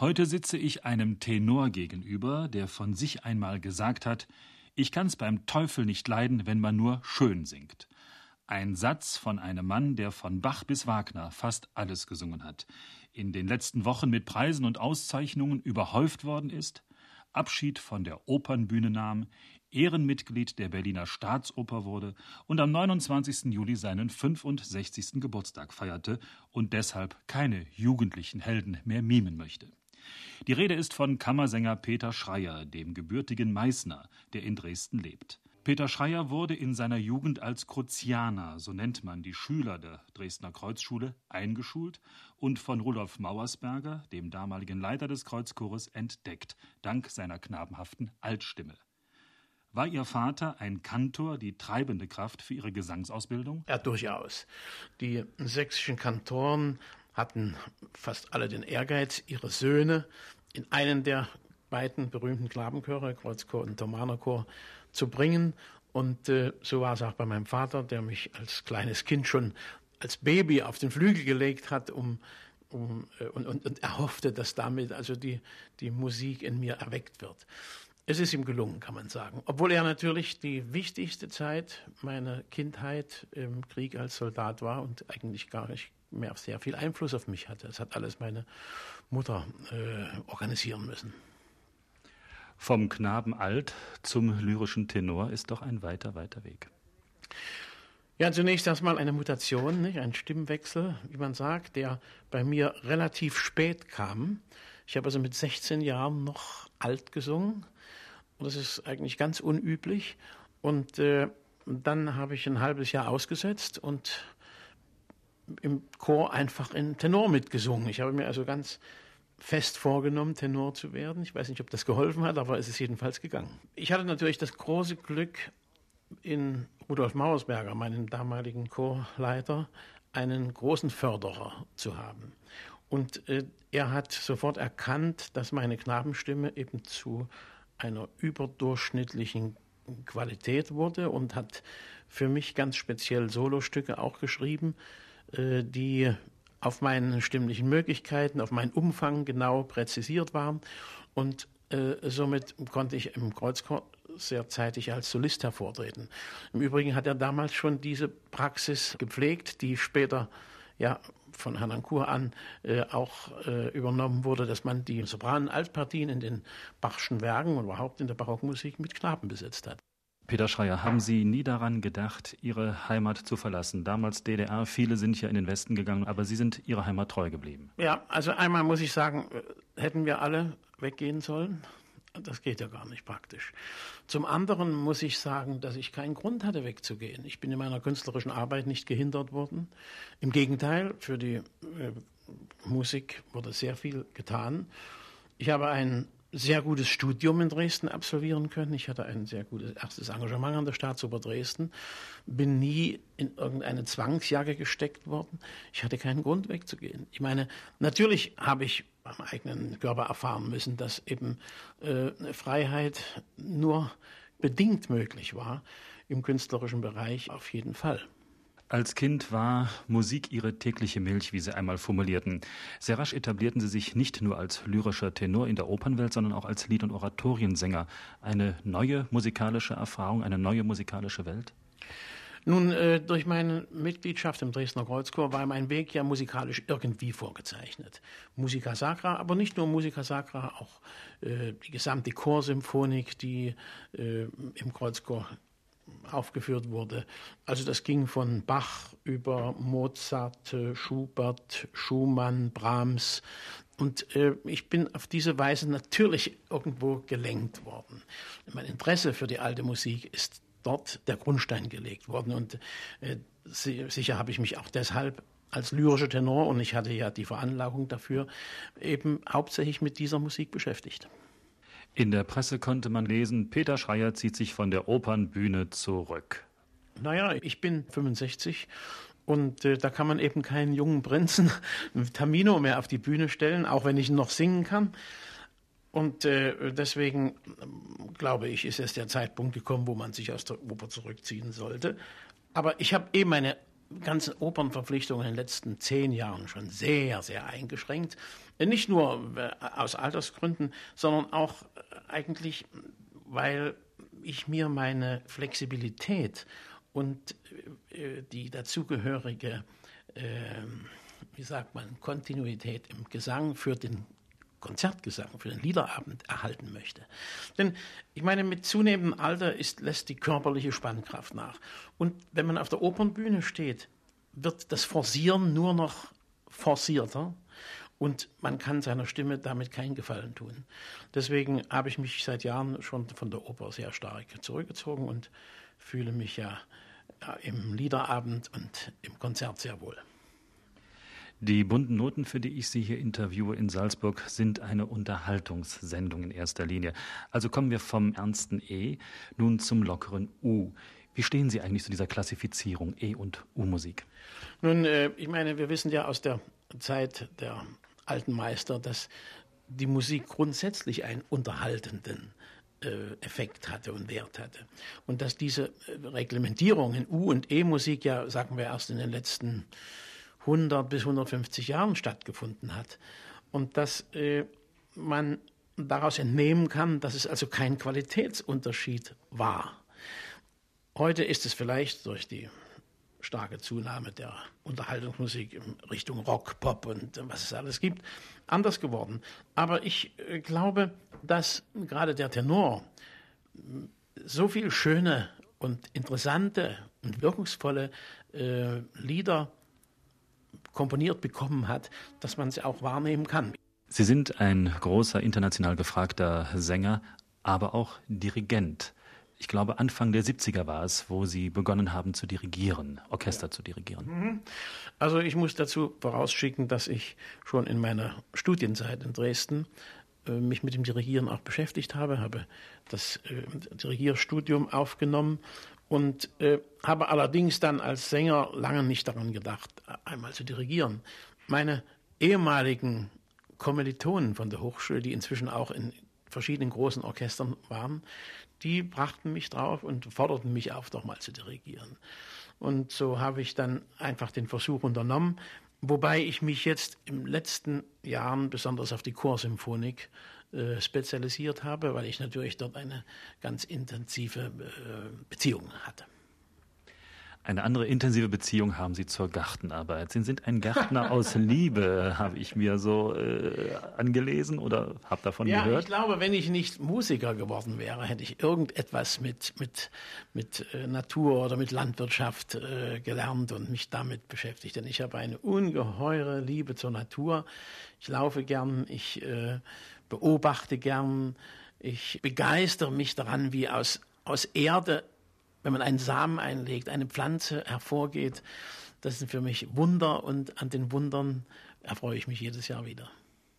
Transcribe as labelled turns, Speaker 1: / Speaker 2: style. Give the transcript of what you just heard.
Speaker 1: Heute sitze ich einem Tenor gegenüber, der von sich einmal gesagt hat, ich kann's beim Teufel nicht leiden, wenn man nur schön singt. Ein Satz von einem Mann, der von Bach bis Wagner fast alles gesungen hat, in den letzten Wochen mit Preisen und Auszeichnungen überhäuft worden ist, Abschied von der Opernbühne nahm, Ehrenmitglied der Berliner Staatsoper wurde und am 29. Juli seinen 65. Geburtstag feierte und deshalb keine jugendlichen Helden mehr mimen möchte. Die Rede ist von Kammersänger Peter Schreier, dem gebürtigen Meißner, der in Dresden lebt. Peter Schreier wurde in seiner Jugend als Kruzianer, so nennt man die Schüler der Dresdner Kreuzschule, eingeschult und von Rudolf Mauersberger, dem damaligen Leiter des Kreuzchores, entdeckt, dank seiner knabenhaften Altstimme. War Ihr Vater ein Kantor, die treibende Kraft für Ihre Gesangsausbildung?
Speaker 2: Ja, durchaus. Die sächsischen Kantoren hatten fast alle den Ehrgeiz, ihre Söhne in einen der beiden berühmten Knabenchöre, Kreuzchor und Thomanerchor, zu bringen. Und äh, so war es auch bei meinem Vater, der mich als kleines Kind schon als Baby auf den Flügel gelegt hat, um, um, äh, und, und, und er hoffte, dass damit also die, die Musik in mir erweckt wird. Es ist ihm gelungen, kann man sagen. Obwohl er natürlich die wichtigste Zeit meiner Kindheit im Krieg als Soldat war und eigentlich gar nicht mehr sehr viel Einfluss auf mich hatte. Das hat alles meine Mutter äh, organisieren müssen.
Speaker 1: Vom Knaben alt zum lyrischen Tenor ist doch ein weiter, weiter Weg.
Speaker 2: Ja, zunächst erstmal eine Mutation, nicht? ein Stimmwechsel, wie man sagt, der bei mir relativ spät kam. Ich habe also mit 16 Jahren noch alt gesungen und das ist eigentlich ganz unüblich. Und äh, dann habe ich ein halbes Jahr ausgesetzt und im Chor einfach in Tenor mitgesungen. Ich habe mir also ganz fest vorgenommen, Tenor zu werden. Ich weiß nicht, ob das geholfen hat, aber es ist jedenfalls gegangen. Ich hatte natürlich das große Glück, in Rudolf Mauersberger, meinen damaligen Chorleiter, einen großen Förderer zu haben. Und äh, er hat sofort erkannt, dass meine Knabenstimme eben zu einer überdurchschnittlichen Qualität wurde und hat für mich ganz speziell Solostücke auch geschrieben, die auf meinen stimmlichen Möglichkeiten, auf meinen Umfang genau präzisiert waren. Und äh, somit konnte ich im Kreuzchor sehr zeitig als Solist hervortreten. Im Übrigen hat er damals schon diese Praxis gepflegt, die später ja von Herrn Ankur an äh, auch äh, übernommen wurde, dass man die Sopranen Altpartien in den Bachschen Werken und überhaupt in der Barockmusik mit Knaben besetzt hat.
Speaker 1: Peter Schreier, haben Sie nie daran gedacht, Ihre Heimat zu verlassen? Damals DDR, viele sind ja in den Westen gegangen, aber Sie sind Ihrer Heimat treu geblieben.
Speaker 2: Ja, also einmal muss ich sagen, äh, hätten wir alle weggehen sollen. Das geht ja gar nicht praktisch. Zum anderen muss ich sagen, dass ich keinen Grund hatte, wegzugehen. Ich bin in meiner künstlerischen Arbeit nicht gehindert worden. Im Gegenteil, für die äh, Musik wurde sehr viel getan. Ich habe ein sehr gutes Studium in Dresden absolvieren können. Ich hatte ein sehr gutes erstes Engagement an der Staatsoper Dresden, bin nie in irgendeine Zwangsjacke gesteckt worden. Ich hatte keinen Grund wegzugehen. Ich meine, natürlich habe ich beim eigenen Körper erfahren müssen, dass eben äh, Freiheit nur bedingt möglich war im künstlerischen Bereich auf jeden Fall.
Speaker 1: Als Kind war Musik ihre tägliche Milch, wie sie einmal formulierten. Sehr rasch etablierten sie sich nicht nur als lyrischer Tenor in der Opernwelt, sondern auch als Lied- und Oratoriensänger. Eine neue musikalische Erfahrung, eine neue musikalische Welt?
Speaker 2: Nun, äh, durch meine Mitgliedschaft im Dresdner Kreuzchor war mein Weg ja musikalisch irgendwie vorgezeichnet. Musica Sacra, aber nicht nur Musica Sacra, auch äh, die gesamte Chorsymphonik, die äh, im Kreuzchor aufgeführt wurde. Also das ging von Bach über Mozart, Schubert, Schumann, Brahms. Und äh, ich bin auf diese Weise natürlich irgendwo gelenkt worden. Mein Interesse für die alte Musik ist dort der Grundstein gelegt worden. Und äh, sicher habe ich mich auch deshalb als lyrischer Tenor, und ich hatte ja die Veranlagung dafür, eben hauptsächlich mit dieser Musik beschäftigt.
Speaker 1: In der Presse konnte man lesen, Peter Schreier zieht sich von der Opernbühne zurück.
Speaker 2: Naja, ich bin 65 und äh, da kann man eben keinen jungen Prinzen Tamino mehr auf die Bühne stellen, auch wenn ich noch singen kann. Und äh, deswegen glaube ich, ist es der Zeitpunkt gekommen, wo man sich aus der Oper zurückziehen sollte. Aber ich habe eben meine ganzen Opernverpflichtungen in den letzten zehn Jahren schon sehr, sehr eingeschränkt. Nicht nur aus Altersgründen, sondern auch eigentlich, weil ich mir meine Flexibilität und die dazugehörige, wie sagt man, Kontinuität im Gesang für den Konzertgesang, für den Liederabend erhalten möchte. Denn ich meine, mit zunehmendem Alter ist, lässt die körperliche Spannkraft nach. Und wenn man auf der Opernbühne steht, wird das Forcieren nur noch forcierter und man kann seiner Stimme damit keinen Gefallen tun. Deswegen habe ich mich seit Jahren schon von der Oper sehr stark zurückgezogen und fühle mich ja im Liederabend und im Konzert sehr wohl.
Speaker 1: Die bunten Noten, für die ich Sie hier interviewe in Salzburg, sind eine Unterhaltungssendung in erster Linie. Also kommen wir vom ernsten E nun zum lockeren U. Wie stehen Sie eigentlich zu dieser Klassifizierung E- und U-Musik?
Speaker 2: Nun, äh, ich meine, wir wissen ja aus der Zeit der alten Meister, dass die Musik grundsätzlich einen unterhaltenden äh, Effekt hatte und Wert hatte. Und dass diese äh, Reglementierung in U- und E-Musik ja, sagen wir, erst in den letzten 100 bis 150 Jahren stattgefunden hat. Und dass äh, man daraus entnehmen kann, dass es also kein Qualitätsunterschied war. Heute ist es vielleicht durch die starke Zunahme der Unterhaltungsmusik in Richtung Rock, Pop und was es alles gibt, anders geworden. Aber ich äh, glaube, dass gerade der Tenor so viel schöne und interessante und wirkungsvolle äh, Lieder komponiert bekommen hat, dass man sie auch wahrnehmen kann.
Speaker 1: Sie sind ein großer international gefragter Sänger, aber auch Dirigent. Ich glaube, Anfang der 70er war es, wo Sie begonnen haben zu dirigieren, Orchester ja. zu dirigieren. Mhm.
Speaker 2: Also ich muss dazu vorausschicken, dass ich schon in meiner Studienzeit in Dresden äh, mich mit dem Dirigieren auch beschäftigt habe, habe das äh, Dirigierstudium aufgenommen und äh, habe allerdings dann als Sänger lange nicht daran gedacht, einmal zu dirigieren. Meine ehemaligen Kommilitonen von der Hochschule, die inzwischen auch in verschiedenen großen Orchestern waren, die brachten mich drauf und forderten mich auf, doch mal zu dirigieren. Und so habe ich dann einfach den Versuch unternommen, wobei ich mich jetzt im letzten Jahren besonders auf die Chorsymphonik äh, spezialisiert habe, weil ich natürlich dort eine ganz intensive äh, Beziehung hatte.
Speaker 1: Eine andere intensive Beziehung haben Sie zur Gartenarbeit. Sie sind ein Gärtner aus Liebe, habe ich mir so äh, angelesen oder habe davon
Speaker 2: ja,
Speaker 1: gehört. Ja,
Speaker 2: ich glaube, wenn ich nicht Musiker geworden wäre, hätte ich irgendetwas mit, mit, mit äh, Natur oder mit Landwirtschaft äh, gelernt und mich damit beschäftigt. Denn ich habe eine ungeheure Liebe zur Natur. Ich laufe gern, ich äh, beobachte gern, ich begeistere mich daran, wie aus, aus Erde wenn man einen Samen einlegt, eine Pflanze hervorgeht. Das sind für mich Wunder und an den Wundern erfreue ich mich jedes Jahr wieder.